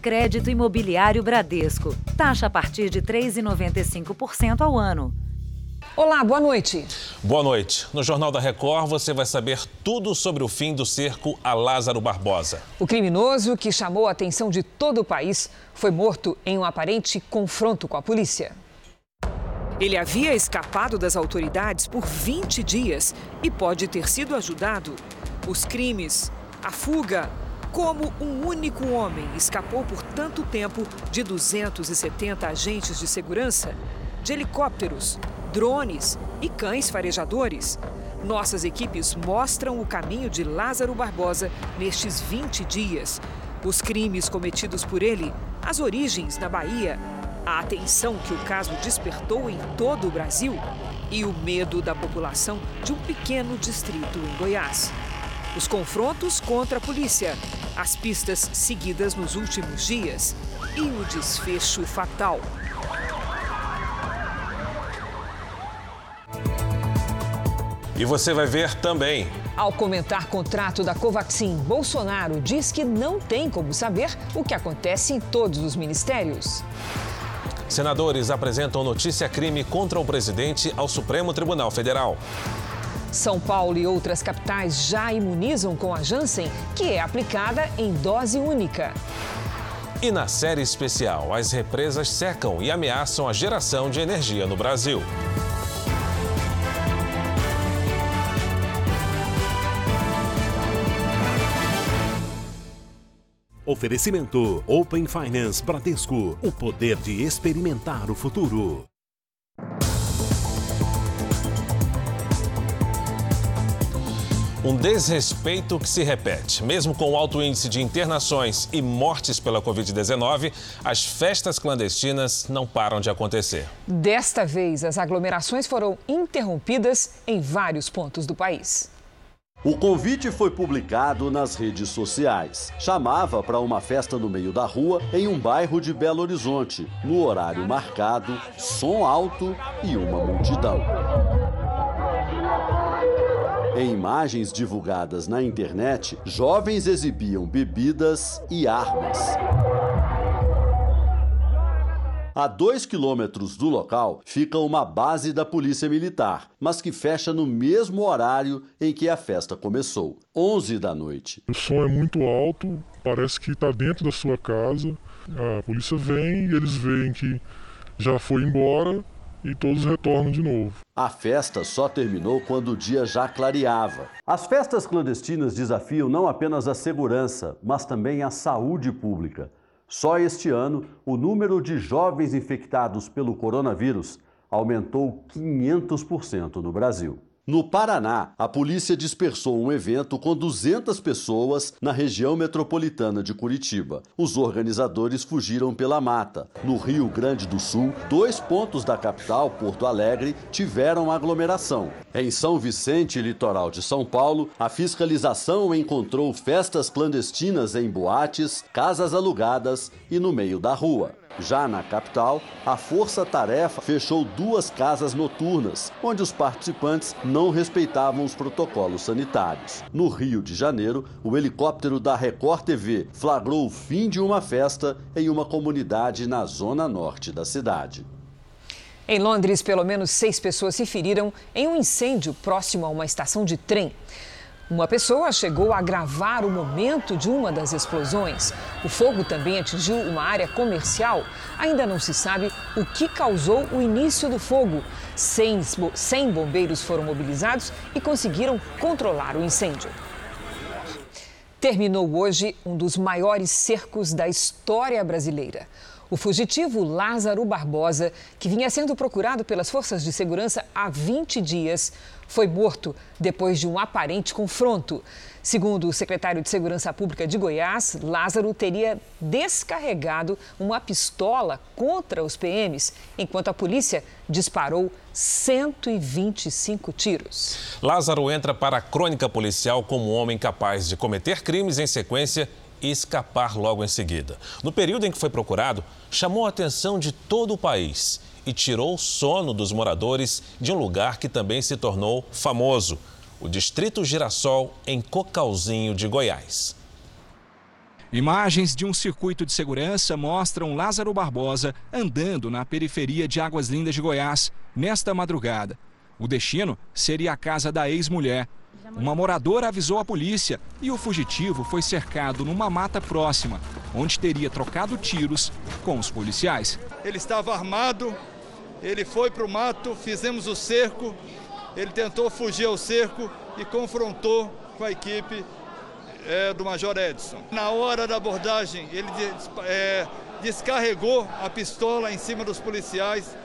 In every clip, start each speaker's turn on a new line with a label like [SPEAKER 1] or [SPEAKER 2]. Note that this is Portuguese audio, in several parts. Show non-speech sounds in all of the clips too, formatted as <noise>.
[SPEAKER 1] Crédito Imobiliário Bradesco. Taxa a partir de 3,95% ao ano.
[SPEAKER 2] Olá, boa noite.
[SPEAKER 3] Boa noite. No Jornal da Record você vai saber tudo sobre o fim do cerco a Lázaro Barbosa.
[SPEAKER 2] O criminoso, que chamou a atenção de todo o país, foi morto em um aparente confronto com a polícia. Ele havia escapado das autoridades por 20 dias e pode ter sido ajudado. Os crimes, a fuga, como um único homem escapou por tanto tempo de 270 agentes de segurança, de helicópteros, drones e cães farejadores. Nossas equipes mostram o caminho de Lázaro Barbosa nestes 20 dias. Os crimes cometidos por ele, as origens na Bahia, a atenção que o caso despertou em todo o Brasil e o medo da população de um pequeno distrito em Goiás. Os confrontos contra a polícia, as pistas seguidas nos últimos dias e o desfecho fatal.
[SPEAKER 3] E você vai ver também.
[SPEAKER 2] Ao comentar contrato da Covaxin, Bolsonaro diz que não tem como saber o que acontece em todos os ministérios.
[SPEAKER 3] Senadores apresentam notícia crime contra o presidente ao Supremo Tribunal Federal.
[SPEAKER 2] São Paulo e outras capitais já imunizam com a Janssen, que é aplicada em dose única.
[SPEAKER 3] E na série especial, as represas secam e ameaçam a geração de energia no Brasil.
[SPEAKER 4] Oferecimento Open Finance Bradesco. O poder de experimentar o futuro.
[SPEAKER 3] Um desrespeito que se repete. Mesmo com o alto índice de internações e mortes pela Covid-19, as festas clandestinas não param de acontecer.
[SPEAKER 2] Desta vez, as aglomerações foram interrompidas em vários pontos do país.
[SPEAKER 5] O convite foi publicado nas redes sociais. Chamava para uma festa no meio da rua, em um bairro de Belo Horizonte, no horário marcado, som alto e uma multidão. Em imagens divulgadas na internet, jovens exibiam bebidas e armas. A dois quilômetros do local fica uma base da Polícia Militar, mas que fecha no mesmo horário em que a festa começou, 11 da noite.
[SPEAKER 6] O som é muito alto, parece que está dentro da sua casa. A polícia vem e eles veem que já foi embora e todos retornam de novo.
[SPEAKER 5] A festa só terminou quando o dia já clareava. As festas clandestinas desafiam não apenas a segurança, mas também a saúde pública. Só este ano, o número de jovens infectados pelo coronavírus aumentou 500% no Brasil. No Paraná, a polícia dispersou um evento com 200 pessoas na região metropolitana de Curitiba. Os organizadores fugiram pela mata. No Rio Grande do Sul, dois pontos da capital, Porto Alegre, tiveram aglomeração. Em São Vicente, litoral de São Paulo, a fiscalização encontrou festas clandestinas em boates, casas alugadas e no meio da rua. Já na capital, a Força Tarefa fechou duas casas noturnas, onde os participantes não respeitavam os protocolos sanitários. No Rio de Janeiro, o helicóptero da Record TV flagrou o fim de uma festa em uma comunidade na zona norte da cidade.
[SPEAKER 2] Em Londres, pelo menos seis pessoas se feriram em um incêndio próximo a uma estação de trem. Uma pessoa chegou a gravar o momento de uma das explosões. O fogo também atingiu uma área comercial. Ainda não se sabe o que causou o início do fogo. 100 bombeiros foram mobilizados e conseguiram controlar o incêndio. Terminou hoje um dos maiores cercos da história brasileira. O fugitivo Lázaro Barbosa, que vinha sendo procurado pelas forças de segurança há 20 dias, foi morto depois de um aparente confronto. Segundo o secretário de Segurança Pública de Goiás, Lázaro teria descarregado uma pistola contra os PMs, enquanto a polícia disparou 125 tiros.
[SPEAKER 3] Lázaro entra para a crônica policial como um homem capaz de cometer crimes em sequência e escapar logo em seguida. No período em que foi procurado, chamou a atenção de todo o país e tirou o sono dos moradores de um lugar que também se tornou famoso, o Distrito Girassol, em Cocalzinho de Goiás.
[SPEAKER 7] Imagens de um circuito de segurança mostram Lázaro Barbosa andando na periferia de Águas Lindas de Goiás nesta madrugada. O destino seria a casa da ex-mulher. Uma moradora avisou a polícia e o fugitivo foi cercado numa mata próxima, onde teria trocado tiros com os policiais.
[SPEAKER 8] Ele estava armado, ele foi para o mato, fizemos o cerco, ele tentou fugir ao cerco e confrontou com a equipe é, do Major Edson. Na hora da abordagem, ele é, descarregou a pistola em cima dos policiais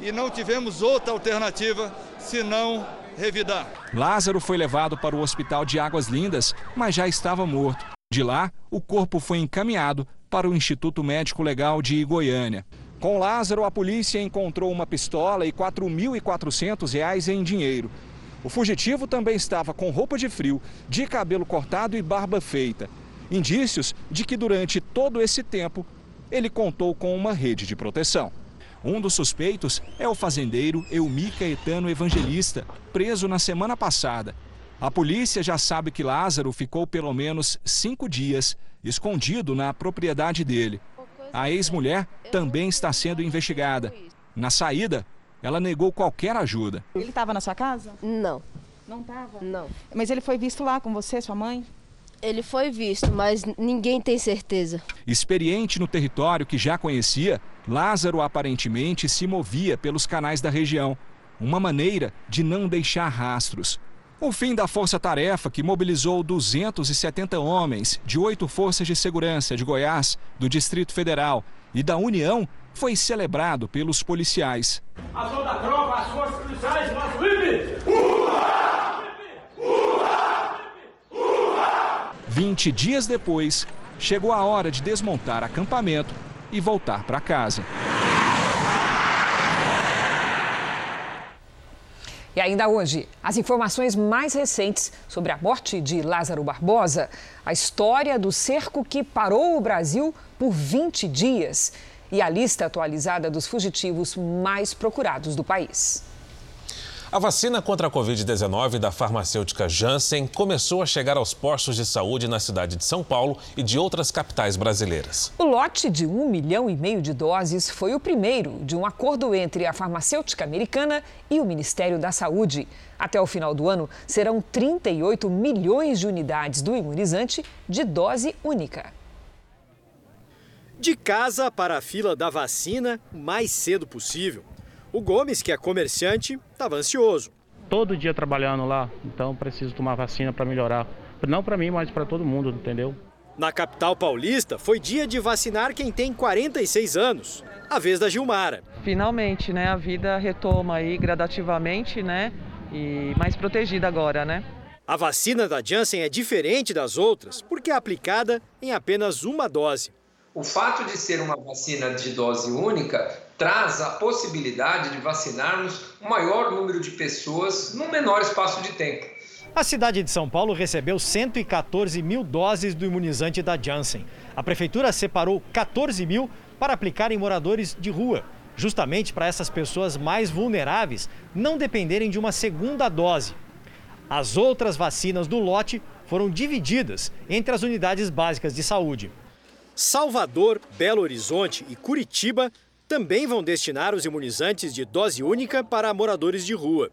[SPEAKER 8] e não tivemos outra alternativa senão revidar.
[SPEAKER 7] Lázaro foi levado para o hospital de Águas Lindas, mas já estava morto. De lá, o corpo foi encaminhado para o Instituto Médico Legal de Goiânia. Com Lázaro, a polícia encontrou uma pistola e R$ 4.400 em dinheiro. O fugitivo também estava com roupa de frio, de cabelo cortado e barba feita. Indícios de que durante todo esse tempo ele contou com uma rede de proteção. Um dos suspeitos é o fazendeiro Eumi Caetano Evangelista, preso na semana passada. A polícia já sabe que Lázaro ficou pelo menos cinco dias escondido na propriedade dele. A ex-mulher também está sendo investigada. Na saída, ela negou qualquer ajuda.
[SPEAKER 9] Ele estava na sua casa?
[SPEAKER 10] Não.
[SPEAKER 9] Não estava?
[SPEAKER 10] Não.
[SPEAKER 9] Mas ele foi visto lá com você, sua mãe?
[SPEAKER 10] Ele foi visto, mas ninguém tem certeza.
[SPEAKER 7] Experiente no território que já conhecia, Lázaro aparentemente se movia pelos canais da região. Uma maneira de não deixar rastros. O fim da força-tarefa, que mobilizou 270 homens de oito forças de segurança de Goiás, do Distrito Federal e da União, foi celebrado pelos policiais.
[SPEAKER 11] A da tropa, as forças policiais, nosso
[SPEAKER 7] 20 dias depois, chegou a hora de desmontar acampamento e voltar para casa.
[SPEAKER 2] E ainda hoje, as informações mais recentes sobre a morte de Lázaro Barbosa, a história do cerco que parou o Brasil por 20 dias e a lista atualizada dos fugitivos mais procurados do país.
[SPEAKER 3] A vacina contra a Covid-19 da farmacêutica Janssen começou a chegar aos postos de saúde na cidade de São Paulo e de outras capitais brasileiras.
[SPEAKER 2] O lote de um milhão e meio de doses foi o primeiro de um acordo entre a farmacêutica americana e o Ministério da Saúde. Até o final do ano, serão 38 milhões de unidades do imunizante de dose única.
[SPEAKER 12] De casa para a fila da vacina o mais cedo possível. O Gomes, que é comerciante, estava ansioso.
[SPEAKER 13] Todo dia trabalhando lá, então preciso tomar vacina para melhorar. Não para mim, mas para todo mundo, entendeu?
[SPEAKER 12] Na capital paulista, foi dia de vacinar quem tem 46 anos, a vez da Gilmara.
[SPEAKER 14] Finalmente, né? A vida retoma aí gradativamente, né? E mais protegida agora, né?
[SPEAKER 12] A vacina da Janssen é diferente das outras porque é aplicada em apenas uma dose.
[SPEAKER 15] O fato de ser uma vacina de dose única traz a possibilidade de vacinarmos um maior número de pessoas num menor espaço de tempo.
[SPEAKER 12] A cidade de São Paulo recebeu 114 mil doses do imunizante da Janssen. A prefeitura separou 14 mil para aplicar em moradores de rua, justamente para essas pessoas mais vulneráveis não dependerem de uma segunda dose. As outras vacinas do lote foram divididas entre as unidades básicas de saúde. Salvador, Belo Horizonte e Curitiba também vão destinar os imunizantes de dose única para moradores de rua.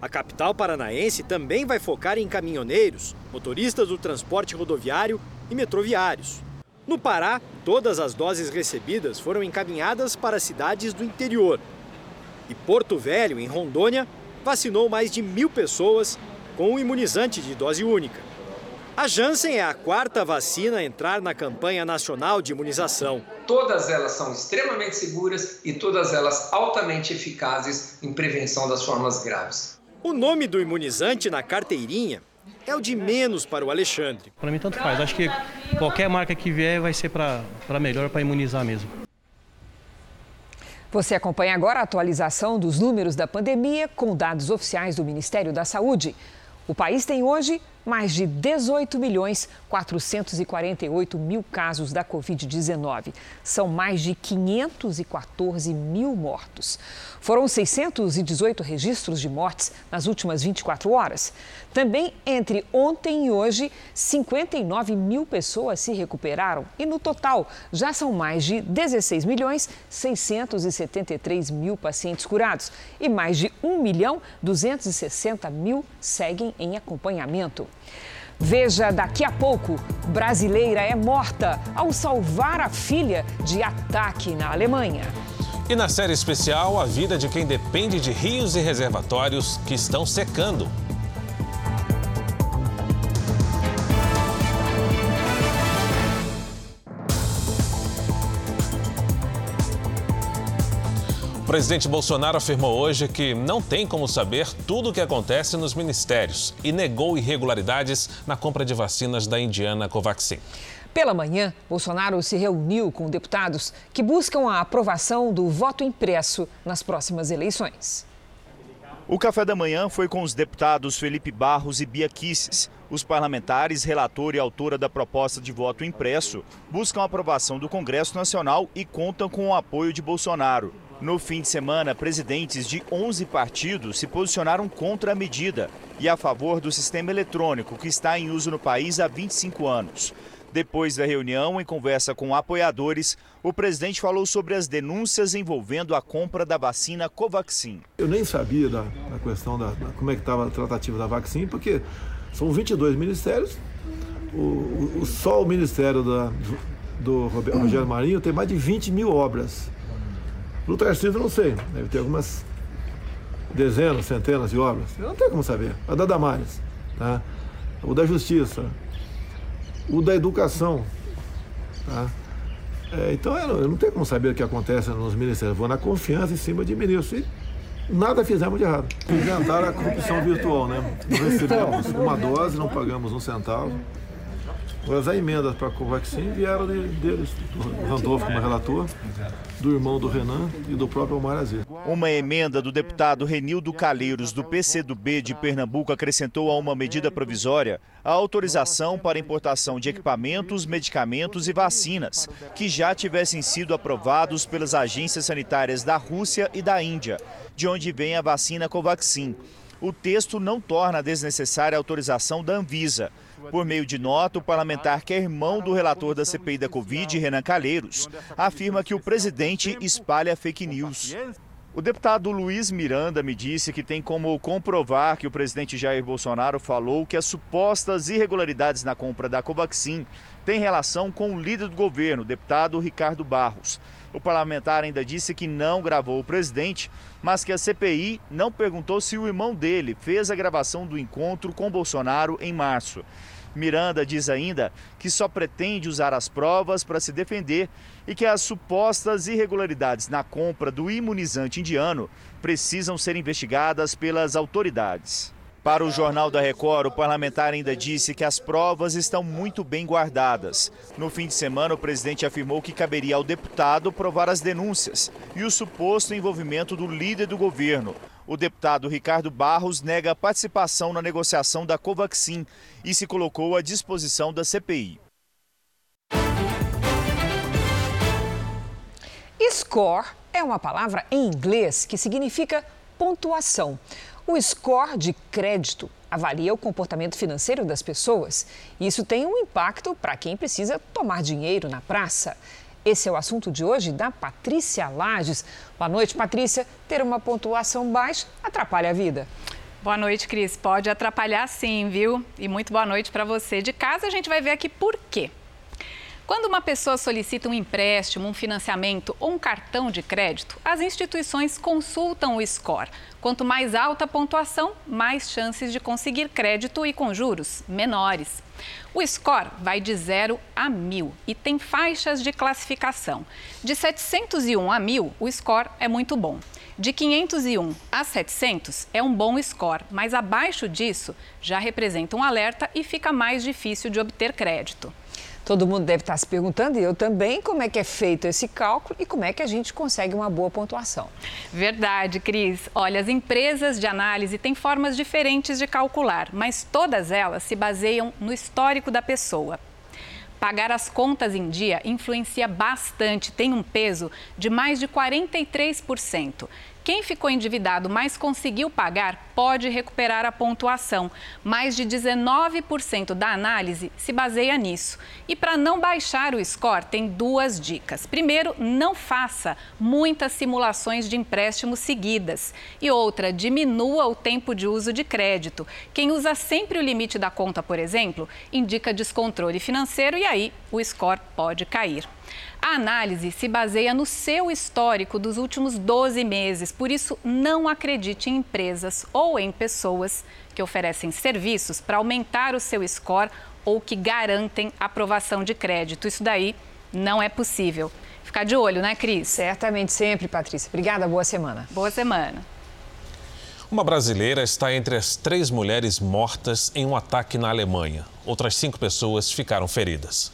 [SPEAKER 12] A capital paranaense também vai focar em caminhoneiros, motoristas do transporte rodoviário e metroviários. No Pará, todas as doses recebidas foram encaminhadas para cidades do interior. E Porto Velho, em Rondônia, vacinou mais de mil pessoas com o imunizante de dose única. A Janssen é a quarta vacina a entrar na campanha nacional de imunização.
[SPEAKER 15] Todas elas são extremamente seguras e todas elas altamente eficazes em prevenção das formas graves.
[SPEAKER 12] O nome do imunizante na carteirinha é o de menos para o Alexandre.
[SPEAKER 13] Para mim, tanto faz. Acho que qualquer marca que vier vai ser para melhor, para imunizar mesmo.
[SPEAKER 2] Você acompanha agora a atualização dos números da pandemia com dados oficiais do Ministério da Saúde. O país tem hoje mais de 18 milhões 448 mil casos da Covid-19. São mais de 514 mil mortos. Foram 618 registros de mortes nas últimas 24 horas. Também entre ontem e hoje, 59 mil pessoas se recuperaram e, no total, já são mais de 16 milhões 673 mil pacientes curados e mais de 1 milhão 260 mil seguem em acompanhamento. Veja daqui a pouco: brasileira é morta ao salvar a filha de ataque na Alemanha.
[SPEAKER 3] E na série especial, a vida de quem depende de rios e reservatórios que estão secando. Presidente Bolsonaro afirmou hoje que não tem como saber tudo o que acontece nos ministérios e negou irregularidades na compra de vacinas da indiana Covaxin.
[SPEAKER 2] Pela manhã, Bolsonaro se reuniu com deputados que buscam a aprovação do voto impresso nas próximas eleições.
[SPEAKER 16] O café da manhã foi com os deputados Felipe Barros e Bia Kisses. Os parlamentares, relator e autora da proposta de voto impresso, buscam a aprovação do Congresso Nacional e contam com o apoio de Bolsonaro. No fim de semana, presidentes de 11 partidos se posicionaram contra a medida e a favor do sistema eletrônico que está em uso no país há 25 anos. Depois da reunião, em conversa com apoiadores, o presidente falou sobre as denúncias envolvendo a compra da vacina Covaxin.
[SPEAKER 17] Eu nem sabia da, da questão da, da, como é que estava a tratativa da vacina, porque são 22 ministérios, o, o, só o ministério da, do Rogério Marinho tem mais de 20 mil obras. No Tarcísio, não sei, deve ter algumas dezenas, centenas de obras. Eu não tenho como saber. A da Damares, tá? o da Justiça, o da Educação. Tá? É, então eu não, eu tenho como saber o que acontece nos ministérios. Vou na confiança em cima de ministros. E nada fizemos de errado. Inventaram a corrupção virtual, né? Não recebemos uma dose, não pagamos um centavo. As emendas para a Covaxin vieram de, deles, do Randolfo como relator, do irmão do Renan e do próprio Omar Aziz.
[SPEAKER 16] Uma emenda do deputado Renildo Calheiros, do PCdoB de Pernambuco, acrescentou a uma medida provisória a autorização para importação de equipamentos, medicamentos e vacinas que já tivessem sido aprovados pelas agências sanitárias da Rússia e da Índia, de onde vem a vacina Covaxin. O texto não torna desnecessária a autorização da Anvisa. Por meio de nota, o parlamentar, que é irmão do relator da CPI da Covid, Renan Calheiros, afirma que o presidente espalha fake news. O deputado Luiz Miranda me disse que tem como comprovar que o presidente Jair Bolsonaro falou que as supostas irregularidades na compra da Covaxin têm relação com o líder do governo, deputado Ricardo Barros. O parlamentar ainda disse que não gravou o presidente, mas que a CPI não perguntou se o irmão dele fez a gravação do encontro com Bolsonaro em março. Miranda diz ainda que só pretende usar as provas para se defender e que as supostas irregularidades na compra do imunizante indiano precisam ser investigadas pelas autoridades. Para o Jornal da Record, o parlamentar ainda disse que as provas estão muito bem guardadas. No fim de semana, o presidente afirmou que caberia ao deputado provar as denúncias e o suposto envolvimento do líder do governo, o deputado Ricardo Barros nega participação na negociação da Covaxin e se colocou à disposição da CPI.
[SPEAKER 2] Score é uma palavra em inglês que significa pontuação. O score de crédito avalia o comportamento financeiro das pessoas. Isso tem um impacto para quem precisa tomar dinheiro na praça. Esse é o assunto de hoje da Patrícia Lages. Boa noite, Patrícia. Ter uma pontuação baixa atrapalha a vida.
[SPEAKER 18] Boa noite, Cris. Pode atrapalhar sim, viu? E muito boa noite para você. De casa a gente vai ver aqui por quê. Quando uma pessoa solicita um empréstimo, um financiamento ou um cartão de crédito, as instituições consultam o score. Quanto mais alta a pontuação, mais chances de conseguir crédito e com juros menores. O score vai de 0 a 1000 e tem faixas de classificação. De 701 a 1000, o score é muito bom. De 501 a 700 é um bom score, mas abaixo disso já representa um alerta e fica mais difícil de obter crédito.
[SPEAKER 2] Todo mundo deve estar se perguntando, e eu também, como é que é feito esse cálculo e como é que a gente consegue uma boa pontuação.
[SPEAKER 18] Verdade, Cris. Olha, as empresas de análise têm formas diferentes de calcular, mas todas elas se baseiam no histórico da pessoa. Pagar as contas em dia influencia bastante, tem um peso de mais de 43%. Quem ficou endividado, mas conseguiu pagar, pode recuperar a pontuação. Mais de 19% da análise se baseia nisso. E para não baixar o score, tem duas dicas. Primeiro, não faça muitas simulações de empréstimos seguidas. E outra, diminua o tempo de uso de crédito. Quem usa sempre o limite da conta, por exemplo, indica descontrole financeiro e aí o score pode cair. A análise se baseia no seu histórico dos últimos 12 meses, por isso não acredite em empresas ou em pessoas que oferecem serviços para aumentar o seu score ou que garantem aprovação de crédito. Isso daí não é possível. Ficar de olho, né, Cris?
[SPEAKER 2] Certamente sempre, Patrícia. Obrigada, boa semana.
[SPEAKER 18] Boa semana.
[SPEAKER 3] Uma brasileira está entre as três mulheres mortas em um ataque na Alemanha. Outras cinco pessoas ficaram feridas.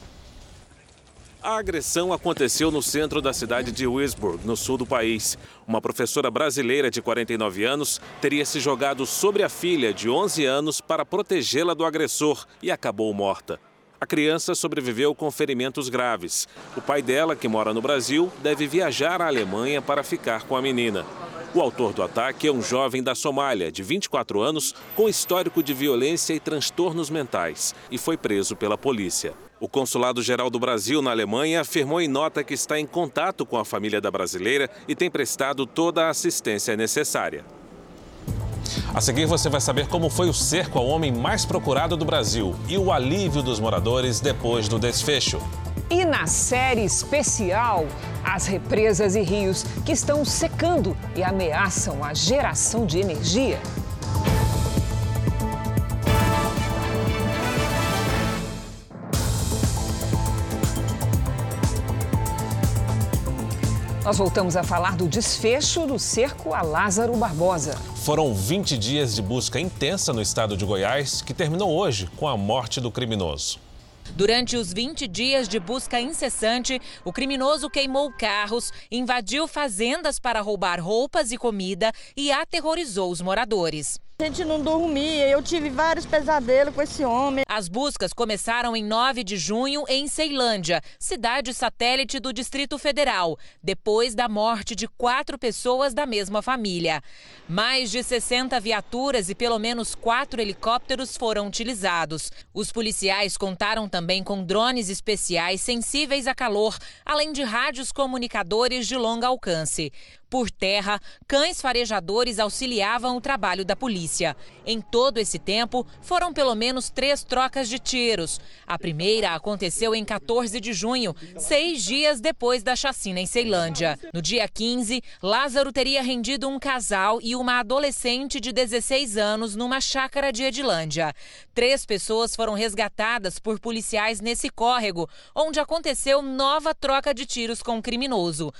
[SPEAKER 3] A agressão aconteceu no centro da cidade de Duisburg, no sul do país. Uma professora brasileira de 49 anos teria se jogado sobre a filha de 11 anos para protegê-la do agressor e acabou morta. A criança sobreviveu com ferimentos graves. O pai dela, que mora no Brasil, deve viajar à Alemanha para ficar com a menina. O autor do ataque é um jovem da Somália, de 24 anos, com histórico de violência e transtornos mentais, e foi preso pela polícia. O Consulado-Geral do Brasil na Alemanha afirmou em nota que está em contato com a família da brasileira e tem prestado toda a assistência necessária. A seguir, você vai saber como foi o cerco ao homem mais procurado do Brasil e o alívio dos moradores depois do desfecho.
[SPEAKER 2] E na série especial, as represas e rios que estão secando e ameaçam a geração de energia. Nós voltamos a falar do desfecho do cerco a Lázaro Barbosa.
[SPEAKER 3] Foram 20 dias de busca intensa no estado de Goiás, que terminou hoje com a morte do criminoso.
[SPEAKER 19] Durante os 20 dias de busca incessante, o criminoso queimou carros, invadiu fazendas para roubar roupas e comida e aterrorizou os moradores.
[SPEAKER 20] A gente não dormia, eu tive vários pesadelos com esse homem.
[SPEAKER 19] As buscas começaram em 9 de junho em Ceilândia, cidade satélite do Distrito Federal, depois da morte de quatro pessoas da mesma família. Mais de 60 viaturas e pelo menos quatro helicópteros foram utilizados. Os policiais contaram também com drones especiais sensíveis a calor, além de rádios comunicadores de longo alcance. Por terra, cães farejadores auxiliavam o trabalho da polícia. Em todo esse tempo, foram pelo menos três trocas de tiros. A primeira aconteceu em 14 de junho, seis dias depois da chacina em Ceilândia. No dia 15, Lázaro teria rendido um casal e uma adolescente de 16 anos numa chácara de Edilândia. Três pessoas foram resgatadas por policiais nesse córrego, onde aconteceu nova troca de tiros com o criminoso.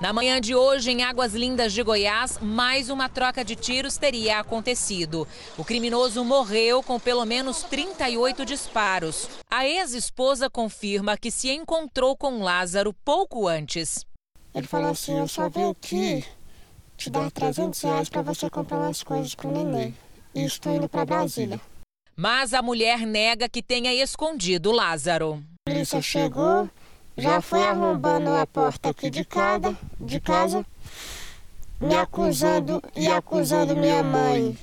[SPEAKER 19] Na manhã de hoje, em Águas Lindas de Goiás, mais uma troca de tiros teria acontecido. O criminoso morreu com pelo menos 38 disparos. A ex-esposa confirma que se encontrou com Lázaro pouco antes.
[SPEAKER 21] Ele falou assim: Eu só vim aqui te dar 300 reais para você comprar umas coisas pro neném. E estou indo para Brasília.
[SPEAKER 19] Mas a mulher nega que tenha escondido Lázaro.
[SPEAKER 21] A polícia chegou, já foi arrombando a porta aqui de casa, de casa, me acusando e acusando minha mãe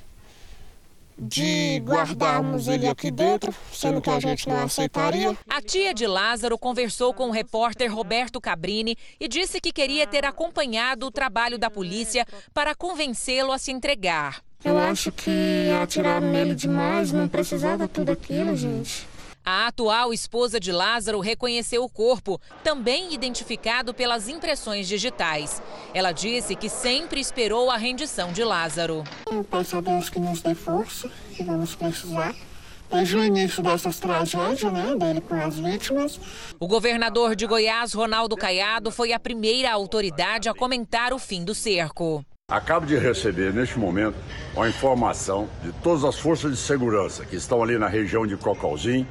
[SPEAKER 21] de guardarmos ele aqui dentro, sendo que a gente não aceitaria.
[SPEAKER 19] A tia de Lázaro conversou com o repórter Roberto Cabrini e disse que queria ter acompanhado o trabalho da polícia para convencê-lo a se entregar.
[SPEAKER 21] Eu acho que atiraram nele demais, não precisava tudo aquilo, gente.
[SPEAKER 19] A atual esposa de Lázaro reconheceu o corpo, também identificado pelas impressões digitais. Ela disse que sempre esperou a rendição de Lázaro.
[SPEAKER 21] Eu peço a Deus que nos dê força, que vamos precisar. Desde o início dessas tragédias, né, dele com as vítimas.
[SPEAKER 19] O governador de Goiás, Ronaldo Caiado, foi a primeira autoridade a comentar o fim do cerco.
[SPEAKER 22] Acabo de receber, neste momento, a informação de todas as forças de segurança que estão ali na região de Cocalzinho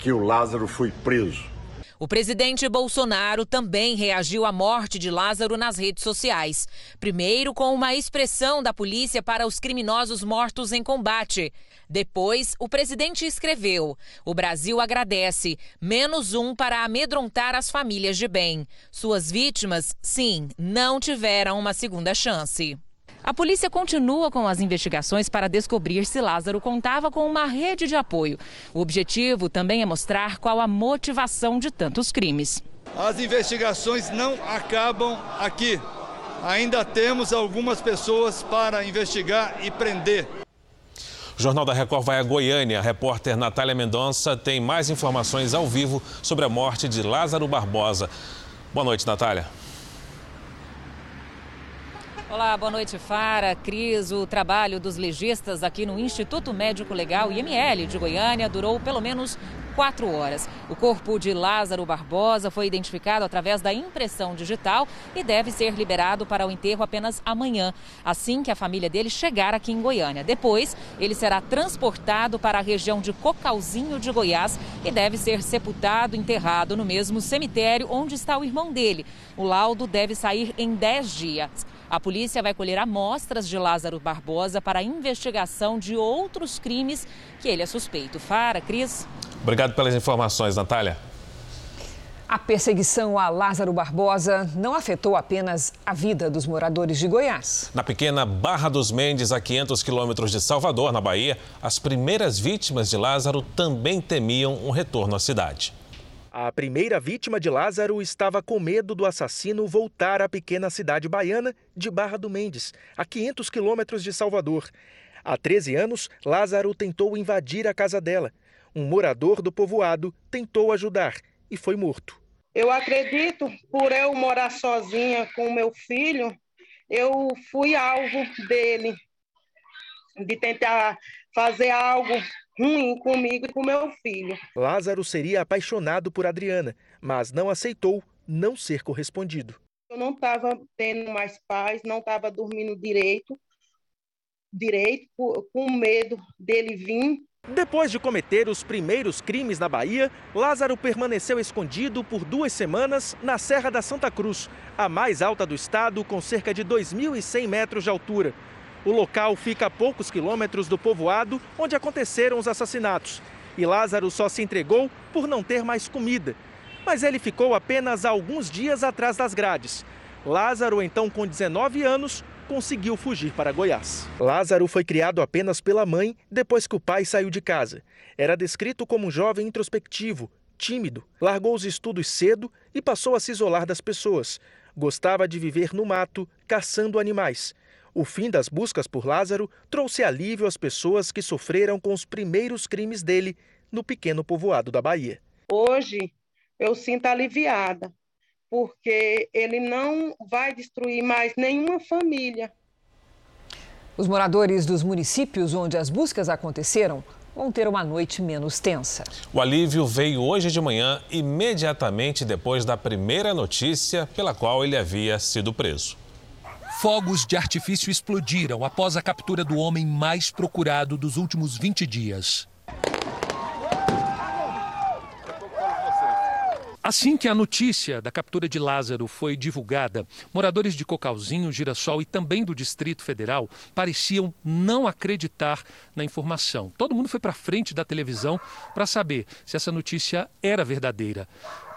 [SPEAKER 22] que o Lázaro foi preso.
[SPEAKER 19] O presidente Bolsonaro também reagiu à morte de Lázaro nas redes sociais. Primeiro, com uma expressão da polícia para os criminosos mortos em combate. Depois, o presidente escreveu: O Brasil agradece, menos um para amedrontar as famílias de bem. Suas vítimas, sim, não tiveram uma segunda chance. A polícia continua com as investigações para descobrir se Lázaro contava com uma rede de apoio. O objetivo também é mostrar qual a motivação de tantos crimes.
[SPEAKER 8] As investigações não acabam aqui. Ainda temos algumas pessoas para investigar e prender.
[SPEAKER 3] O Jornal da Record vai a Goiânia. A repórter Natália Mendonça tem mais informações ao vivo sobre a morte de Lázaro Barbosa. Boa noite, Natália.
[SPEAKER 1] Olá, boa noite, Fara, Cris. O trabalho dos legistas aqui no Instituto Médico Legal IML de Goiânia durou pelo menos quatro horas. O corpo de Lázaro Barbosa foi identificado através da impressão digital e deve ser liberado para o enterro apenas amanhã, assim que a família dele chegar aqui em Goiânia. Depois, ele será transportado para a região de Cocalzinho de Goiás e deve ser sepultado, enterrado no mesmo cemitério onde está o irmão dele. O laudo deve sair em 10 dias. A polícia vai colher amostras de Lázaro Barbosa para a investigação de outros crimes que ele é suspeito. Fara, Cris.
[SPEAKER 3] Obrigado pelas informações, Natália.
[SPEAKER 2] A perseguição a Lázaro Barbosa não afetou apenas a vida dos moradores de Goiás.
[SPEAKER 3] Na pequena Barra dos Mendes, a 500 quilômetros de Salvador, na Bahia, as primeiras vítimas de Lázaro também temiam um retorno à cidade.
[SPEAKER 23] A primeira vítima de Lázaro estava com medo do assassino voltar à pequena cidade baiana de Barra do Mendes, a 500 quilômetros de Salvador. Há 13 anos, Lázaro tentou invadir a casa dela. Um morador do povoado tentou ajudar e foi morto.
[SPEAKER 20] Eu acredito, por eu morar sozinha com meu filho, eu fui alvo dele, de tentar fazer algo ruim comigo e com meu filho.
[SPEAKER 23] Lázaro seria apaixonado por Adriana, mas não aceitou não ser correspondido.
[SPEAKER 20] Eu não estava tendo mais paz, não estava dormindo direito, direito, com medo dele vir.
[SPEAKER 23] Depois de cometer os primeiros crimes na Bahia, Lázaro permaneceu escondido por duas semanas na Serra da Santa Cruz, a mais alta do estado, com cerca de 2.100 metros de altura. O local fica a poucos quilômetros do povoado onde aconteceram os assassinatos. E Lázaro só se entregou por não ter mais comida. Mas ele ficou apenas alguns dias atrás das grades. Lázaro, então com 19 anos, conseguiu fugir para Goiás. Lázaro foi criado apenas pela mãe depois que o pai saiu de casa. Era descrito como um jovem introspectivo, tímido, largou os estudos cedo e passou a se isolar das pessoas. Gostava de viver no mato, caçando animais. O fim das buscas por Lázaro trouxe alívio às pessoas que sofreram com os primeiros crimes dele no pequeno povoado da Bahia.
[SPEAKER 20] Hoje eu sinto aliviada, porque ele não vai destruir mais nenhuma família.
[SPEAKER 2] Os moradores dos municípios onde as buscas aconteceram vão ter uma noite menos tensa.
[SPEAKER 3] O alívio veio hoje de manhã, imediatamente depois da primeira notícia pela qual ele havia sido preso.
[SPEAKER 24] Fogos de artifício explodiram após a captura do homem mais procurado dos últimos 20 dias. Assim que a notícia da captura de Lázaro foi divulgada, moradores de Cocalzinho, Girassol e também do Distrito Federal pareciam não acreditar na informação. Todo mundo foi para frente da televisão para saber se essa notícia era verdadeira.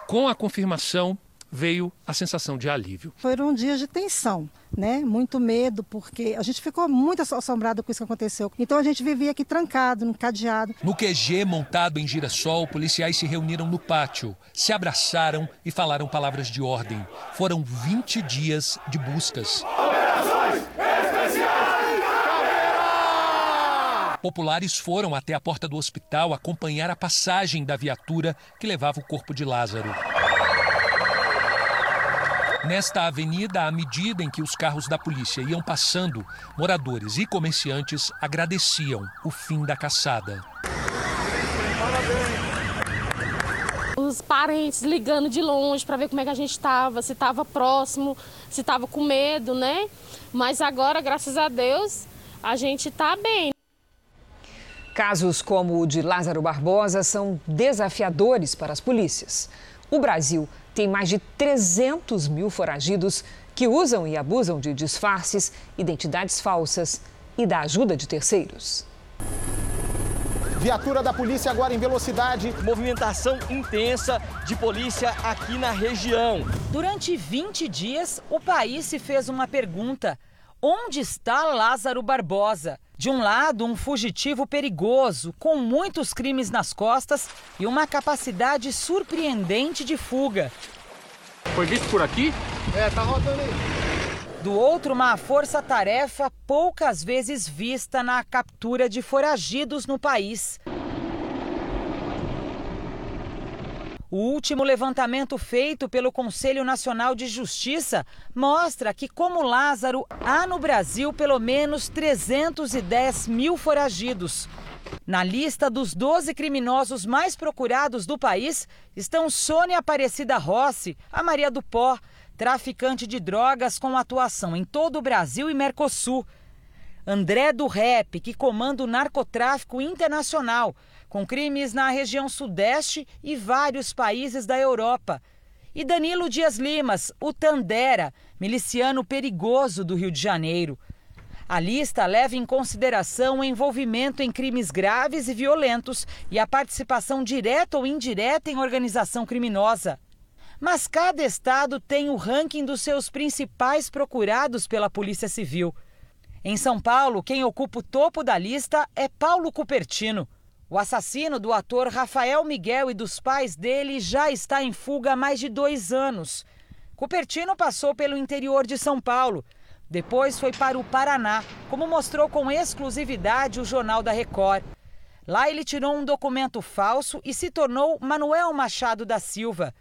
[SPEAKER 24] Com a confirmação, veio a sensação de alívio.
[SPEAKER 25] Foram dias de tensão, né? Muito medo, porque a gente ficou muito assombrado com isso que aconteceu. Então a gente vivia aqui trancado, no cadeado.
[SPEAKER 24] No QG montado em Girassol, policiais se reuniram no pátio, se abraçaram e falaram palavras de ordem. Foram 20 dias de buscas. Operações especiais! Populares foram até a porta do hospital acompanhar a passagem da viatura que levava o corpo de Lázaro. Nesta avenida, à medida em que os carros da polícia iam passando, moradores e comerciantes agradeciam o fim da caçada.
[SPEAKER 26] os parentes ligando de longe para ver como é que a gente estava, se estava próximo, se estava com medo, né? Mas agora, graças a Deus, a gente está bem.
[SPEAKER 2] Casos como o de Lázaro Barbosa são desafiadores para as polícias. O Brasil tem mais de 300 mil foragidos que usam e abusam de disfarces, identidades falsas e da ajuda de terceiros.
[SPEAKER 27] Viatura da polícia agora em velocidade. Movimentação intensa de polícia aqui na região.
[SPEAKER 28] Durante 20 dias, o país se fez uma pergunta: onde está Lázaro Barbosa? De um lado, um fugitivo perigoso, com muitos crimes nas costas e uma capacidade surpreendente de fuga.
[SPEAKER 29] Foi visto por aqui?
[SPEAKER 27] É, tá rodando aí.
[SPEAKER 28] Do outro, uma força-tarefa poucas vezes vista na captura de foragidos no país. O último levantamento feito pelo Conselho Nacional de Justiça mostra que, como Lázaro, há no Brasil pelo menos 310 mil foragidos. Na lista dos 12 criminosos mais procurados do país estão Sônia Aparecida Rossi, a Maria do Pó, traficante de drogas com atuação em todo o Brasil e Mercosul. André do Rep, que comanda o narcotráfico internacional, com crimes na região sudeste e vários países da Europa. E Danilo Dias Limas, o Tandera, miliciano perigoso do Rio de Janeiro. A lista leva em consideração o envolvimento em crimes graves e violentos e a participação direta ou indireta em organização criminosa. Mas cada estado tem o ranking dos seus principais procurados pela Polícia Civil. Em São Paulo, quem ocupa o topo da lista é Paulo Cupertino. O assassino do ator Rafael Miguel e dos pais dele já está em fuga há mais de dois anos. Cupertino passou pelo interior de São Paulo. Depois foi para o Paraná, como mostrou com exclusividade o Jornal da Record. Lá ele tirou um documento falso e se tornou Manuel Machado da Silva.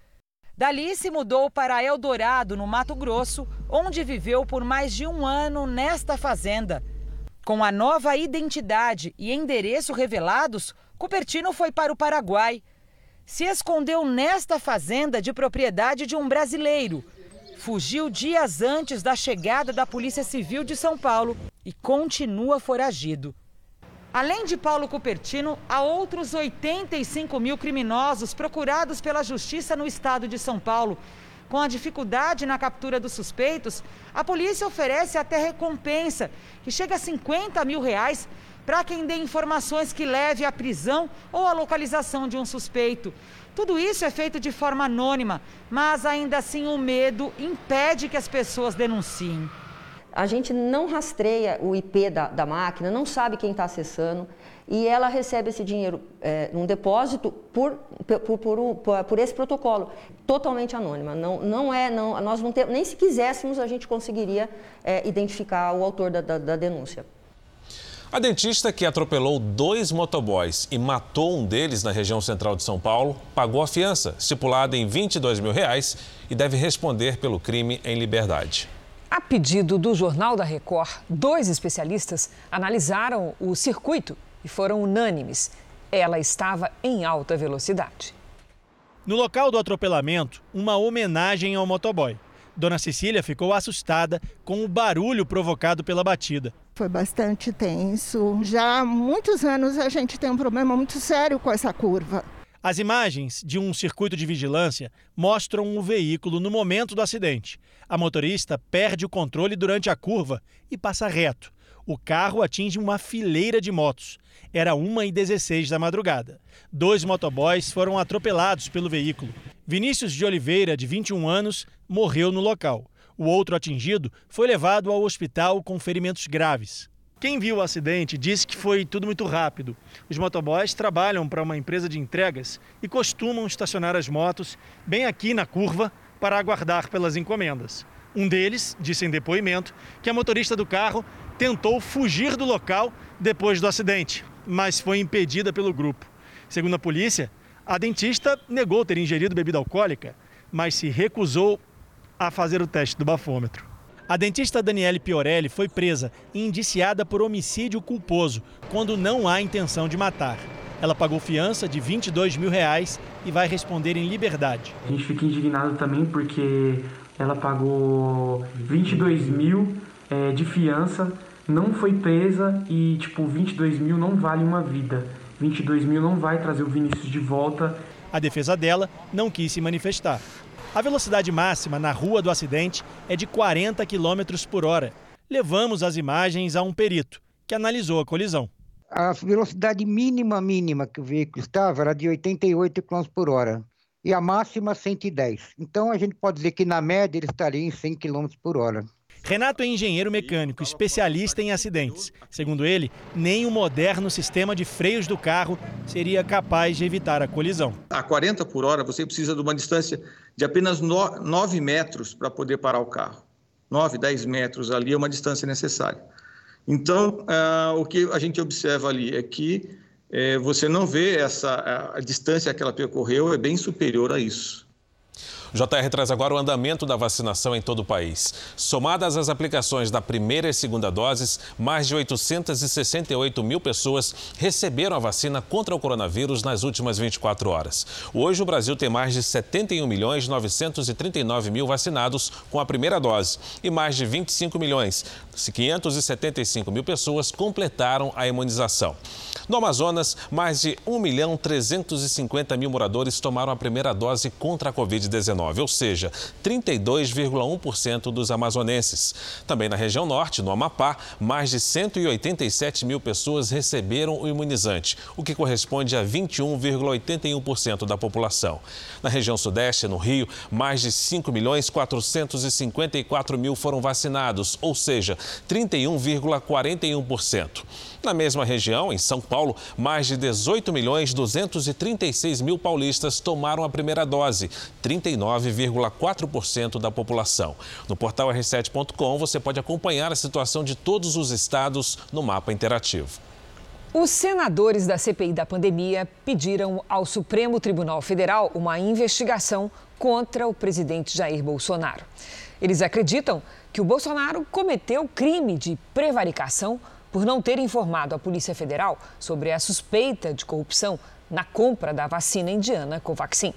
[SPEAKER 28] Dali se mudou para Eldorado, no Mato Grosso, onde viveu por mais de um ano nesta fazenda. Com a nova identidade e endereço revelados, Cupertino foi para o Paraguai. Se escondeu nesta fazenda de propriedade de um brasileiro. Fugiu dias antes da chegada da Polícia Civil de São Paulo e continua foragido. Além de Paulo Cupertino, há outros 85 mil criminosos procurados pela Justiça no estado de São Paulo. Com a dificuldade na captura dos suspeitos, a polícia oferece até recompensa, que chega a 50 mil reais, para quem dê informações que leve à prisão ou à localização de um suspeito. Tudo isso é feito de forma anônima, mas ainda assim o medo impede que as pessoas denunciem.
[SPEAKER 30] A gente não rastreia o IP da, da máquina, não sabe quem está acessando e ela recebe esse dinheiro é, num depósito por, por, por, por, esse protocolo, totalmente anônima. Não, não é, não, nós não temos, nem se quiséssemos a gente conseguiria é, identificar o autor da, da, da denúncia.
[SPEAKER 3] A dentista que atropelou dois motoboys e matou um deles na região central de São Paulo pagou a fiança, estipulada em 22 mil reais, e deve responder pelo crime em liberdade.
[SPEAKER 2] A pedido do Jornal da Record, dois especialistas analisaram o circuito e foram unânimes. Ela estava em alta velocidade.
[SPEAKER 31] No local do atropelamento, uma homenagem ao motoboy. Dona Cecília ficou assustada com o barulho provocado pela batida.
[SPEAKER 32] Foi bastante tenso. Já há muitos anos a gente tem um problema muito sério com essa curva.
[SPEAKER 31] As imagens de um circuito de vigilância mostram o veículo no momento do acidente. A motorista perde o controle durante a curva e passa reto. O carro atinge uma fileira de motos. Era 1h16 da madrugada. Dois motoboys foram atropelados pelo veículo. Vinícius de Oliveira, de 21 anos, morreu no local. O outro atingido foi levado ao hospital com ferimentos graves. Quem viu o acidente disse que foi tudo muito rápido. Os motoboys trabalham para uma empresa de entregas e costumam estacionar as motos bem aqui na curva para aguardar pelas encomendas. Um deles disse em depoimento que a motorista do carro tentou fugir do local depois do acidente, mas foi impedida pelo grupo. Segundo a polícia, a dentista negou ter ingerido bebida alcoólica, mas se recusou a fazer o teste do bafômetro. A dentista Daniele Piorelli foi presa e indiciada por homicídio culposo, quando não há intenção de matar. Ela pagou fiança de 22 mil reais e vai responder em liberdade.
[SPEAKER 33] A gente fica indignado também porque ela pagou 22 mil é, de fiança, não foi presa e, tipo, 22 mil não vale uma vida. 22 mil não vai trazer o Vinícius de volta.
[SPEAKER 31] A defesa dela não quis se manifestar. A velocidade máxima na rua do acidente é de 40 km por hora. Levamos as imagens a um perito, que analisou a colisão
[SPEAKER 34] a velocidade mínima mínima que o veículo estava era de 88 km por hora e a máxima 110. Então a gente pode dizer que na média ele estaria em 100 km por hora.
[SPEAKER 31] Renato é engenheiro mecânico, especialista em acidentes. Segundo ele, nem o moderno sistema de freios do carro seria capaz de evitar a colisão.
[SPEAKER 35] A 40 por hora, você precisa de uma distância de apenas 9 metros para poder parar o carro. 9, 10 metros ali é uma distância necessária. Então, uh, o que a gente observa ali é que uh, você não vê essa a distância que ela percorreu é bem superior a isso.
[SPEAKER 3] JR traz agora o andamento da vacinação em todo o país. Somadas as aplicações da primeira e segunda doses, mais de 868 mil pessoas receberam a vacina contra o coronavírus nas últimas 24 horas. Hoje, o Brasil tem mais de 71 milhões 939 mil vacinados com a primeira dose e mais de 25 milhões 575 mil pessoas completaram a imunização. No Amazonas, mais de 1 milhão 350 mil moradores tomaram a primeira dose contra a Covid-19, ou seja, 32,1% dos amazonenses. Também na região norte, no Amapá, mais de 187 mil pessoas receberam o imunizante, o que corresponde a 21,81% da população. Na região sudeste, no Rio, mais de 5 milhões 454 mil foram vacinados, ou seja, 31,41%. Na mesma região, em São Paulo, mais de 18 milhões 236 mil paulistas tomaram a primeira dose, 39,4% da população. No portal r7.com você pode acompanhar a situação de todos os estados no mapa interativo.
[SPEAKER 2] Os senadores da CPI da pandemia pediram ao Supremo Tribunal Federal uma investigação contra o presidente Jair Bolsonaro. Eles acreditam que o Bolsonaro cometeu crime de prevaricação por não ter informado a Polícia Federal sobre a suspeita de corrupção na compra da vacina indiana Covaxin.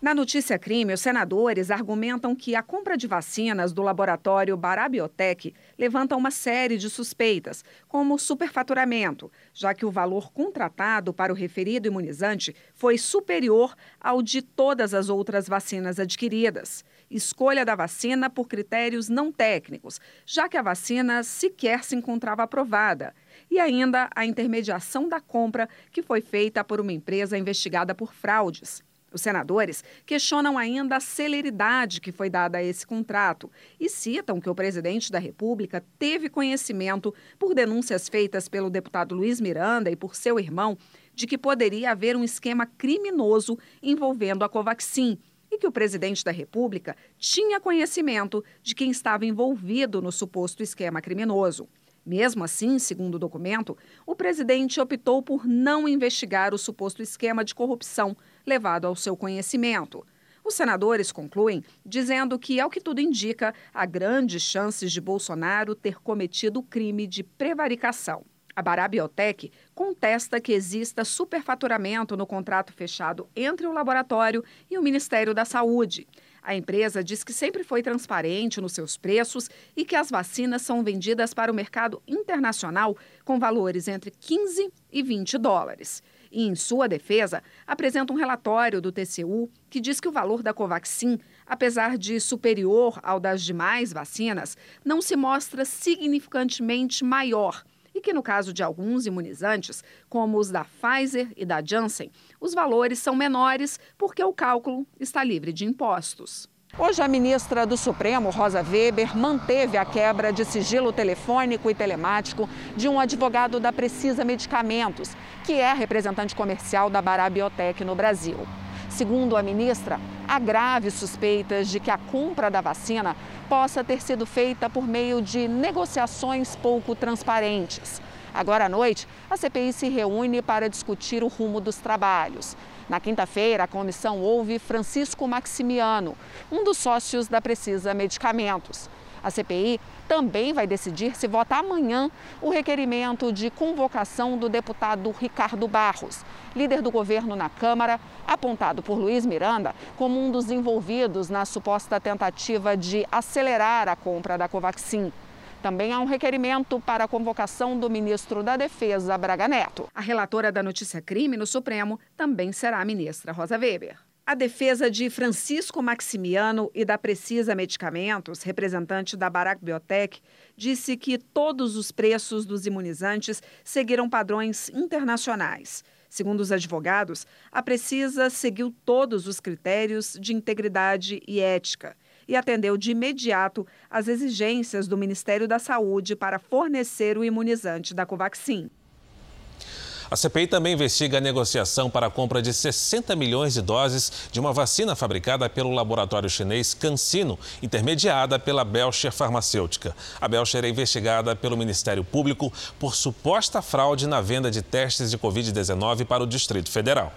[SPEAKER 36] Na notícia crime, os senadores argumentam que a compra de vacinas do laboratório Barabiotec levanta uma série de suspeitas, como superfaturamento, já que o valor contratado para o referido imunizante foi superior ao de todas as outras vacinas adquiridas escolha da vacina por critérios não técnicos, já que a vacina sequer se encontrava aprovada, e ainda a intermediação da compra, que foi feita por uma empresa investigada por fraudes. Os senadores questionam ainda a celeridade que foi dada a esse contrato e citam que o presidente da República teve conhecimento, por denúncias feitas pelo deputado Luiz Miranda e por seu irmão, de que poderia haver um esquema criminoso envolvendo a Covaxin e que o presidente da República tinha conhecimento de quem estava envolvido no suposto esquema criminoso. Mesmo assim, segundo o documento, o presidente optou por não investigar o suposto esquema de corrupção levado ao seu conhecimento. Os senadores concluem dizendo que, ao que tudo indica, há grandes chances de Bolsonaro ter cometido o crime de prevaricação. A Barabiotec contesta que exista superfaturamento no contrato fechado entre o laboratório e o Ministério da Saúde. A empresa diz que sempre foi transparente nos seus preços e que as vacinas são vendidas para o mercado internacional com valores entre 15 e 20 dólares. E, em sua defesa, apresenta um relatório do TCU que diz que o valor da Covaxin, apesar de superior ao das demais vacinas, não se mostra significantemente maior e que, no caso de alguns imunizantes, como os da Pfizer e da Janssen, os valores são menores porque o cálculo está livre de impostos. Hoje, a ministra do Supremo, Rosa Weber, manteve a quebra de sigilo telefônico e telemático de um advogado da Precisa Medicamentos, que é representante comercial da Barabiotec no Brasil. Segundo a ministra, há graves suspeitas de que a compra da vacina possa ter sido feita por meio de negociações pouco transparentes. Agora à noite, a CPI se reúne para discutir o rumo dos trabalhos. Na quinta-feira, a comissão ouve Francisco Maximiano, um dos sócios da Precisa Medicamentos. A CPI também vai decidir se vota amanhã o requerimento de convocação do deputado Ricardo Barros, líder do governo na Câmara, apontado por Luiz Miranda como um dos envolvidos na suposta tentativa de acelerar a compra da Covaxin. Também há um requerimento para a convocação do ministro da Defesa, Braga Neto. A relatora da notícia crime no Supremo também será a ministra Rosa Weber. A defesa de Francisco Maximiano e da Precisa Medicamentos, representante da Barack Biotech, disse que todos os preços dos imunizantes seguiram padrões internacionais. Segundo os advogados, a Precisa seguiu todos os critérios de integridade e ética e atendeu de imediato às exigências do Ministério da Saúde para fornecer o imunizante da Covaxin.
[SPEAKER 3] A CPI também investiga a negociação para a compra de 60 milhões de doses de uma vacina fabricada pelo laboratório chinês CanSino, intermediada pela Belcher Farmacêutica. A Belcher é investigada pelo Ministério Público por suposta fraude na venda de testes de Covid-19 para o Distrito Federal.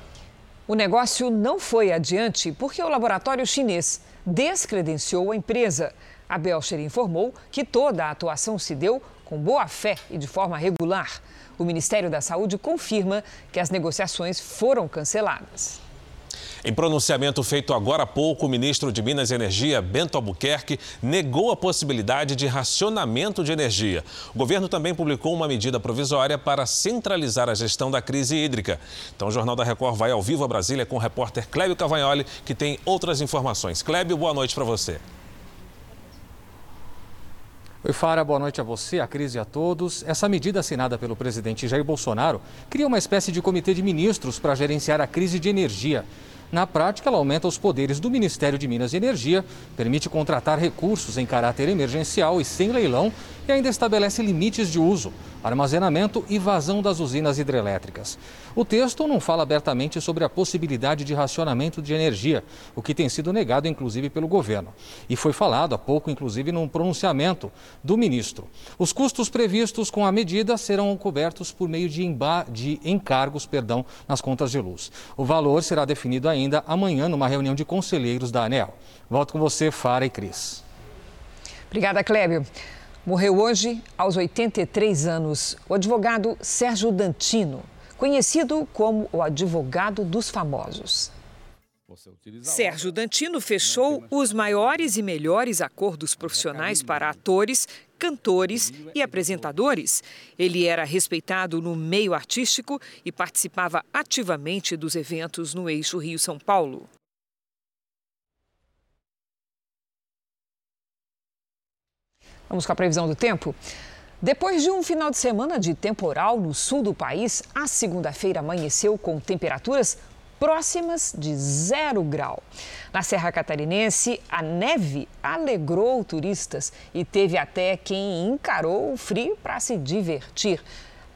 [SPEAKER 2] O negócio não foi adiante porque o laboratório chinês descredenciou a empresa. A Belcher informou que toda a atuação se deu com boa fé e de forma regular. O Ministério da Saúde confirma que as negociações foram canceladas.
[SPEAKER 3] Em pronunciamento feito agora há pouco, o ministro de Minas e Energia, Bento Albuquerque, negou a possibilidade de racionamento de energia. O governo também publicou uma medida provisória para centralizar a gestão da crise hídrica. Então, o Jornal da Record vai ao vivo a Brasília com o repórter Clébio Cavagnoli, que tem outras informações. Clébio, boa noite para você.
[SPEAKER 37] Oi, Fara, boa noite a você, a crise e a todos. Essa medida assinada pelo presidente Jair Bolsonaro cria uma espécie de comitê de ministros para gerenciar a crise de energia. Na prática, ela aumenta os poderes do Ministério de Minas e Energia, permite contratar recursos em caráter emergencial e sem leilão e ainda estabelece limites de uso, armazenamento e vazão das usinas hidrelétricas. O texto não fala abertamente sobre a possibilidade de racionamento de energia, o que tem sido negado inclusive pelo governo. E foi falado há pouco, inclusive, num pronunciamento do ministro. Os custos previstos com a medida serão cobertos por meio de, de encargos perdão, nas contas de luz. O valor será definido ainda amanhã numa reunião de conselheiros da ANEL. Volto com você, Fara e Cris.
[SPEAKER 2] Obrigada, Clébio. Morreu hoje, aos 83 anos, o advogado Sérgio Dantino, conhecido como o advogado dos famosos.
[SPEAKER 38] Sérgio Dantino fechou os maiores e melhores acordos profissionais para atores, cantores e apresentadores. Ele era respeitado no meio artístico e participava ativamente dos eventos no eixo Rio-São Paulo.
[SPEAKER 2] Vamos com a previsão do tempo? Depois de um final de semana de temporal no sul do país, a segunda-feira amanheceu com temperaturas próximas de zero grau. Na Serra Catarinense, a neve alegrou turistas e teve até quem encarou o frio para se divertir.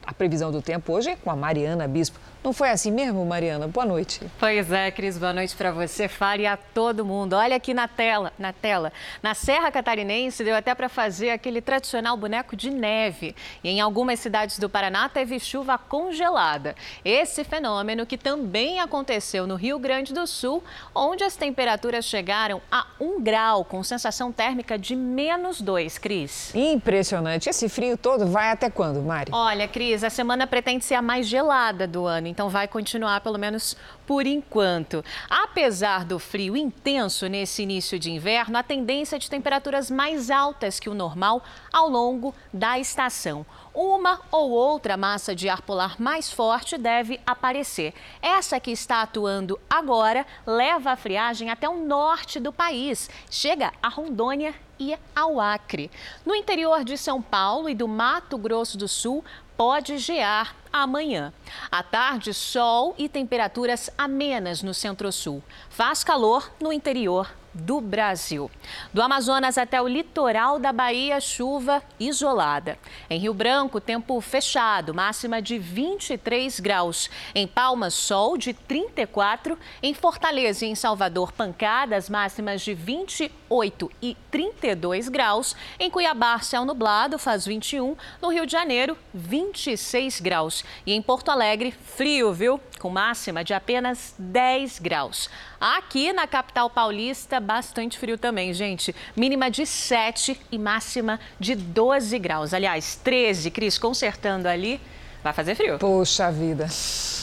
[SPEAKER 2] A previsão do tempo hoje é com a Mariana Bispo. Não foi assim mesmo, Mariana? Boa noite.
[SPEAKER 39] Pois é, Cris, boa noite para você, Fari, e a todo mundo. Olha aqui na tela, na tela. Na Serra Catarinense deu até para fazer aquele tradicional boneco de neve. E em algumas cidades do Paraná teve chuva congelada. Esse fenômeno que também aconteceu no Rio Grande do Sul, onde as temperaturas chegaram a um grau, com sensação térmica de menos dois, Cris.
[SPEAKER 2] Impressionante. Esse frio todo vai até quando, Mari?
[SPEAKER 39] Olha, Cris, a semana pretende ser a mais gelada do ano então vai continuar pelo menos por enquanto. Apesar do frio intenso nesse início de inverno, a tendência é de temperaturas mais altas que o normal ao longo da estação. Uma ou outra massa de ar polar mais forte deve aparecer. Essa que está atuando agora leva a friagem até o norte do país. Chega a Rondônia e ao Acre. No interior de São Paulo e do Mato Grosso do Sul, pode gear amanhã. À tarde, sol e temperaturas amenas no centro-sul. Faz calor no interior do Brasil. Do Amazonas até o litoral da Bahia, chuva isolada. Em Rio Branco, tempo fechado, máxima de 23 graus. Em Palmas, sol de 34. Em Fortaleza e em Salvador, pancadas, máximas de 28 e 32 graus. Em Cuiabá, céu nublado, faz 21. No Rio de Janeiro, 26 graus. E em Porto Alegre, frio, viu? Com máxima de apenas 10 graus. Aqui na capital paulista, bastante frio também, gente. Mínima de 7 e máxima de 12 graus. Aliás, 13, Cris, consertando ali. Vai fazer frio.
[SPEAKER 2] Poxa vida.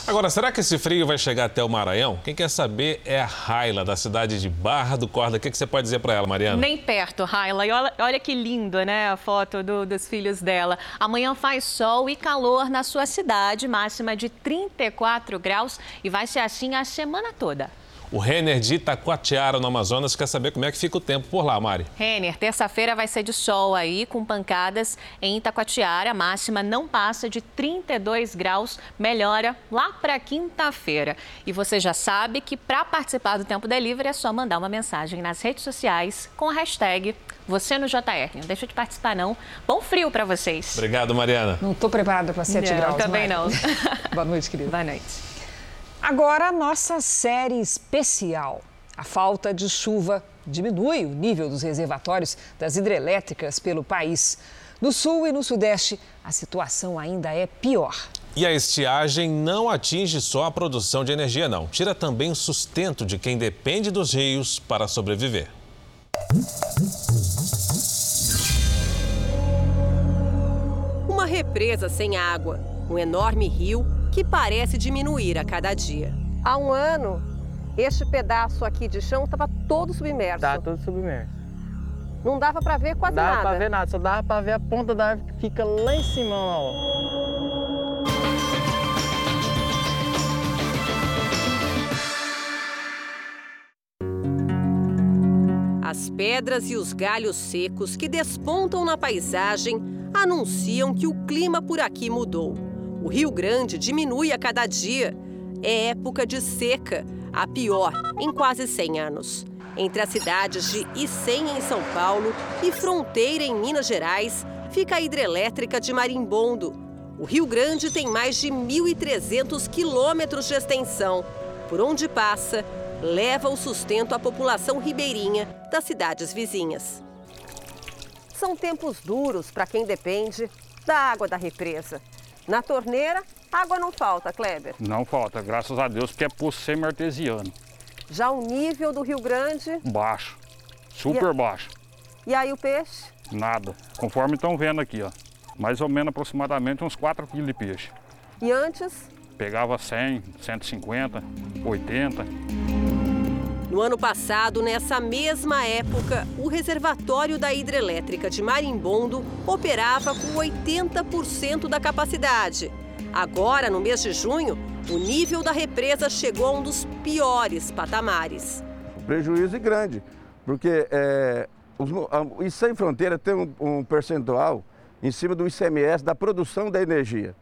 [SPEAKER 3] Agora, será que esse frio vai chegar até o Maranhão? Quem quer saber é a Raila, da cidade de Barra do Corda. O que, você pode dizer para ela, Mariana?
[SPEAKER 39] Nem perto, Raila. E olha, olha que lindo, né, a foto do, dos filhos dela. Amanhã faz sol e calor na sua cidade, máxima de 34 graus e vai ser assim a semana toda.
[SPEAKER 3] O Renner de Itacoatiara, no Amazonas, quer saber como é que fica o tempo por lá, Mari.
[SPEAKER 39] Renner, terça-feira vai ser de sol aí, com pancadas em Itacoatiara. A máxima não passa de 32 graus, melhora lá para quinta-feira. E você já sabe que para participar do Tempo Delivery é só mandar uma mensagem nas redes sociais com a hashtag você no JR. Não deixa de participar, não. Bom frio para vocês.
[SPEAKER 3] Obrigado, Mariana.
[SPEAKER 2] Não estou preparada para 7
[SPEAKER 39] não,
[SPEAKER 2] graus.
[SPEAKER 39] Também
[SPEAKER 2] Mari.
[SPEAKER 39] não. <laughs>
[SPEAKER 2] Boa noite, querida.
[SPEAKER 39] Boa noite.
[SPEAKER 2] Agora, a nossa série especial. A falta de chuva diminui o nível dos reservatórios das hidrelétricas pelo país. No sul e no sudeste, a situação ainda é pior.
[SPEAKER 3] E a estiagem não atinge só a produção de energia, não. Tira também o sustento de quem depende dos rios para sobreviver.
[SPEAKER 9] Uma represa sem água, um enorme rio que parece diminuir a cada dia.
[SPEAKER 40] Há um ano, este pedaço aqui de chão estava todo submerso.
[SPEAKER 41] Tá todo submerso.
[SPEAKER 40] Não dava para ver quase
[SPEAKER 41] não dava
[SPEAKER 40] nada.
[SPEAKER 41] Dava para ver nada, só dava para ver a ponta da árvore que fica lá em cima, ó.
[SPEAKER 9] As pedras e os galhos secos que despontam na paisagem anunciam que o clima por aqui mudou. O Rio Grande diminui a cada dia. É época de seca, a pior em quase 100 anos. Entre as cidades de Icém, em São Paulo, e Fronteira, em Minas Gerais, fica a hidrelétrica de Marimbondo. O Rio Grande tem mais de 1.300 quilômetros de extensão. Por onde passa, leva o sustento à população ribeirinha das cidades vizinhas. São tempos duros para quem depende da água da represa. Na torneira, água não falta, Kleber?
[SPEAKER 29] Não falta, graças a Deus, porque é poço semi-artesiano.
[SPEAKER 9] Já o nível do Rio Grande?
[SPEAKER 29] Baixo, super
[SPEAKER 9] e a...
[SPEAKER 29] baixo.
[SPEAKER 9] E aí o peixe?
[SPEAKER 29] Nada, conforme estão vendo aqui, ó. Mais ou menos aproximadamente uns 4 quilos de peixe.
[SPEAKER 9] E antes?
[SPEAKER 29] Pegava 100, 150, 80.
[SPEAKER 9] No ano passado, nessa mesma época, o reservatório da hidrelétrica de Marimbondo operava com 80% da capacidade. Agora, no mês de junho, o nível da represa chegou a um dos piores patamares.
[SPEAKER 42] Prejuízo grande, porque é, o Sem Fronteira tem um, um percentual em cima do ICMS da produção da energia.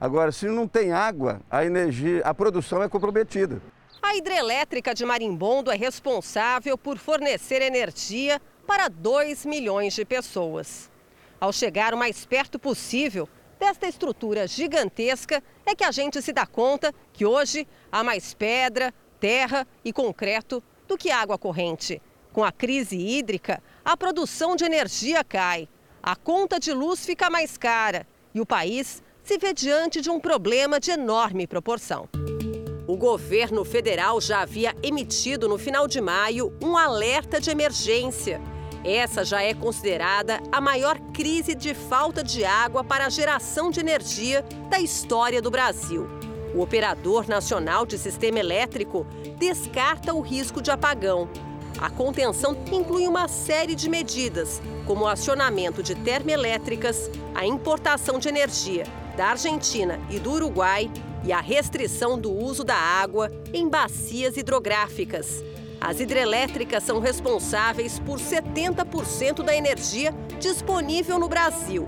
[SPEAKER 42] Agora, se não tem água, a energia, a produção é comprometida.
[SPEAKER 9] A hidrelétrica de Marimbondo é responsável por fornecer energia para 2 milhões de pessoas. Ao chegar o mais perto possível desta estrutura gigantesca, é que a gente se dá conta que hoje há mais pedra, terra e concreto do que água corrente. Com a crise hídrica, a produção de energia cai, a conta de luz fica mais cara e o país se vê diante de um problema de enorme proporção. O governo federal já havia emitido no final de maio um alerta de emergência. Essa já é considerada a maior crise de falta de água para a geração de energia da história do Brasil. O Operador Nacional de Sistema Elétrico descarta o risco de apagão. A contenção inclui uma série de medidas, como o acionamento de termoelétricas, a importação de energia da Argentina e do Uruguai e a restrição do uso da água em bacias hidrográficas. As hidrelétricas são responsáveis por 70% da energia disponível no Brasil.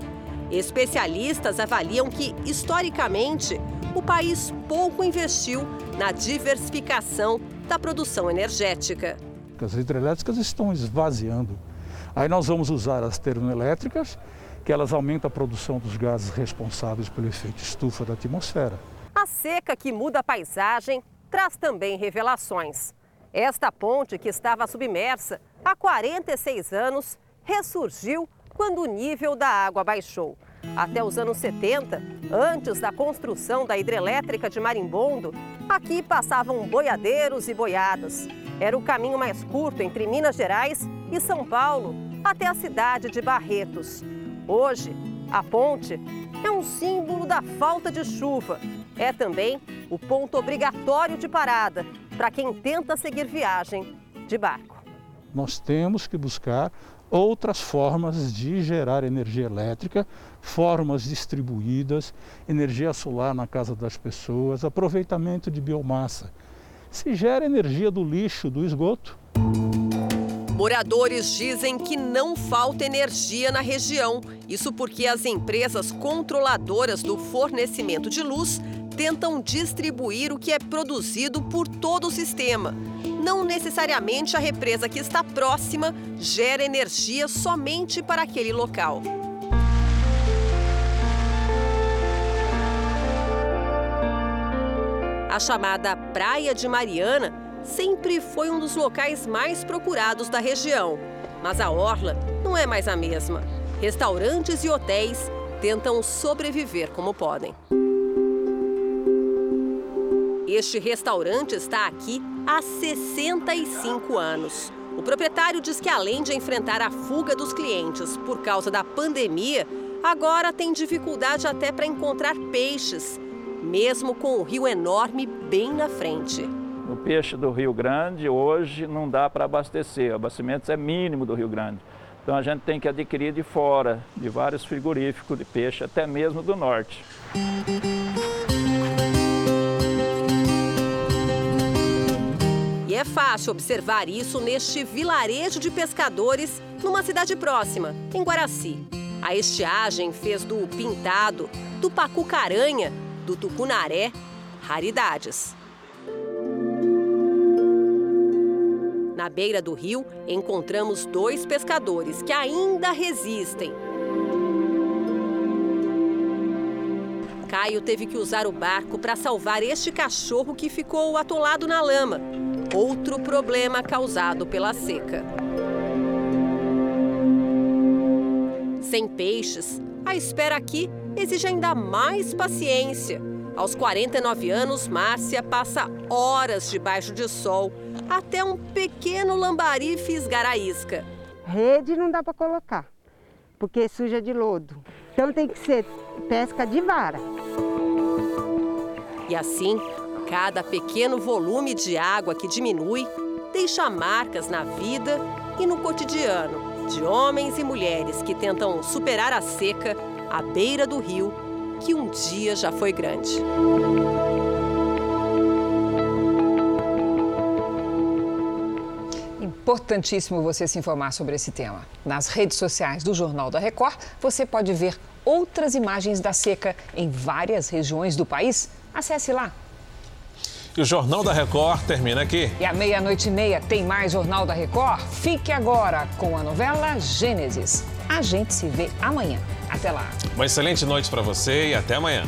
[SPEAKER 9] Especialistas avaliam que, historicamente, o país pouco investiu na diversificação da produção energética.
[SPEAKER 43] As hidrelétricas estão esvaziando. Aí nós vamos usar as termoelétricas, que elas aumentam a produção dos gases responsáveis pelo efeito estufa da atmosfera.
[SPEAKER 9] A seca que muda a paisagem traz também revelações. Esta ponte, que estava submersa há 46 anos, ressurgiu quando o nível da água baixou. Até os anos 70, antes da construção da hidrelétrica de Marimbondo, aqui passavam boiadeiros e boiadas. Era o caminho mais curto entre Minas Gerais e São Paulo, até a cidade de Barretos. Hoje, a ponte é um símbolo da falta de chuva. É também o ponto obrigatório de parada para quem tenta seguir viagem de barco.
[SPEAKER 43] Nós temos que buscar outras formas de gerar energia elétrica, formas distribuídas, energia solar na casa das pessoas, aproveitamento de biomassa. Se gera energia do lixo, do esgoto.
[SPEAKER 9] Moradores dizem que não falta energia na região. Isso porque as empresas controladoras do fornecimento de luz tentam distribuir o que é produzido por todo o sistema. Não necessariamente a represa que está próxima gera energia somente para aquele local. A chamada Praia de Mariana sempre foi um dos locais mais procurados da região. Mas a orla não é mais a mesma. Restaurantes e hotéis tentam sobreviver como podem. Este restaurante está aqui há 65 anos. O proprietário diz que, além de enfrentar a fuga dos clientes por causa da pandemia, agora tem dificuldade até para encontrar peixes, mesmo com o rio enorme bem na frente.
[SPEAKER 44] O peixe do Rio Grande hoje não dá para abastecer, o abastecimento é mínimo do Rio Grande. Então a gente tem que adquirir de fora, de vários frigoríficos de peixe, até mesmo do norte.
[SPEAKER 9] É fácil observar isso neste vilarejo de pescadores numa cidade próxima, em Guaraci. A estiagem fez do pintado, do pacu-caranha, do tucunaré, raridades. Na beira do rio, encontramos dois pescadores que ainda resistem. Caio teve que usar o barco para salvar este cachorro que ficou atolado na lama outro problema causado pela seca. Sem peixes, a espera aqui exige ainda mais paciência. Aos 49 anos, Márcia passa horas debaixo de sol até um pequeno lambari fisgar a isca.
[SPEAKER 45] Rede não dá para colocar, porque suja de lodo. Então tem que ser pesca de vara.
[SPEAKER 9] E assim, Cada pequeno volume de água que diminui deixa marcas na vida e no cotidiano de homens e mulheres que tentam superar a seca à beira do rio que um dia já foi grande.
[SPEAKER 2] Importantíssimo você se informar sobre esse tema. Nas redes sociais do Jornal da Record, você pode ver outras imagens da seca em várias regiões do país. Acesse lá
[SPEAKER 3] e o Jornal da Record termina aqui.
[SPEAKER 2] E à meia-noite e meia tem mais Jornal da Record? Fique agora com a novela Gênesis. A gente se vê amanhã. Até lá.
[SPEAKER 3] Uma excelente noite para você e até amanhã.